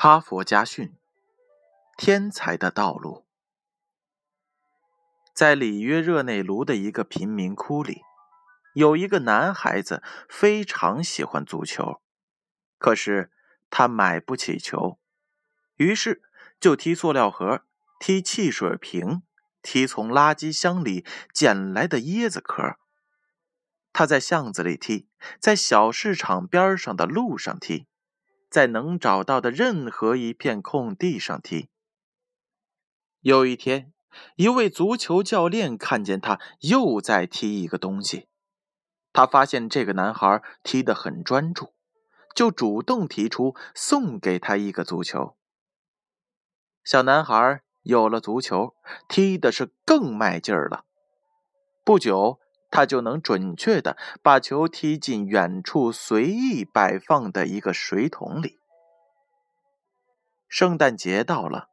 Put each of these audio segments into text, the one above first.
哈佛家训：天才的道路。在里约热内卢的一个贫民窟里，有一个男孩子非常喜欢足球，可是他买不起球，于是就踢塑料盒、踢汽水瓶、踢从垃圾箱里捡来的椰子壳。他在巷子里踢，在小市场边上的路上踢。在能找到的任何一片空地上踢。有一天，一位足球教练看见他又在踢一个东西，他发现这个男孩踢得很专注，就主动提出送给他一个足球。小男孩有了足球，踢的是更卖劲儿了。不久。他就能准确的把球踢进远处随意摆放的一个水桶里。圣诞节到了，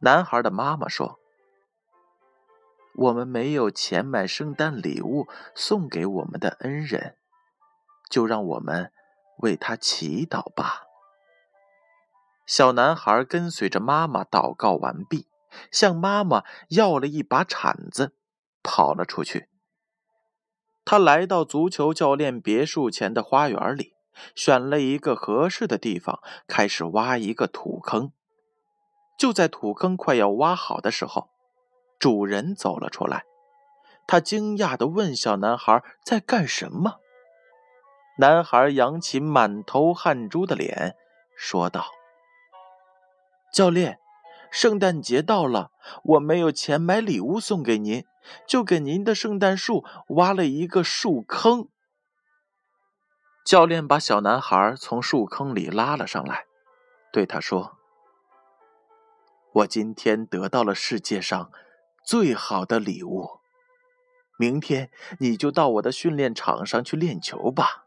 男孩的妈妈说：“我们没有钱买圣诞礼物送给我们的恩人，就让我们为他祈祷吧。”小男孩跟随着妈妈祷告完毕，向妈妈要了一把铲子，跑了出去。他来到足球教练别墅前的花园里，选了一个合适的地方，开始挖一个土坑。就在土坑快要挖好的时候，主人走了出来。他惊讶地问小男孩在干什么。男孩扬起满头汗珠的脸，说道：“教练。”圣诞节到了，我没有钱买礼物送给您，就给您的圣诞树挖了一个树坑。教练把小男孩从树坑里拉了上来，对他说：“我今天得到了世界上最好的礼物，明天你就到我的训练场上去练球吧。”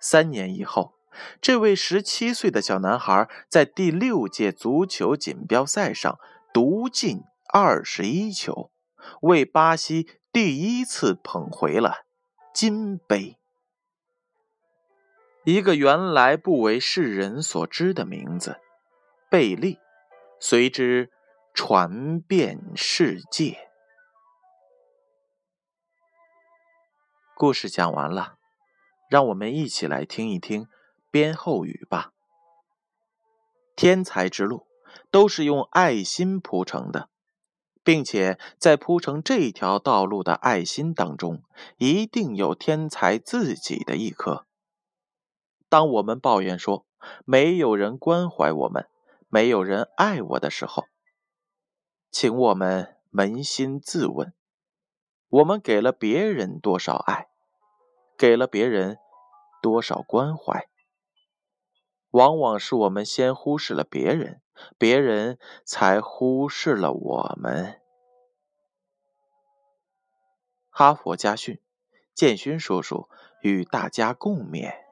三年以后。这位十七岁的小男孩在第六届足球锦标赛上独进二十一球，为巴西第一次捧回了金杯。一个原来不为世人所知的名字——贝利，随之传遍世界。故事讲完了，让我们一起来听一听。编后语吧。天才之路都是用爱心铺成的，并且在铺成这条道路的爱心当中，一定有天才自己的一颗。当我们抱怨说没有人关怀我们，没有人爱我的时候，请我们扪心自问：我们给了别人多少爱？给了别人多少关怀？往往是我们先忽视了别人，别人才忽视了我们。哈佛家训，建勋叔叔与大家共勉。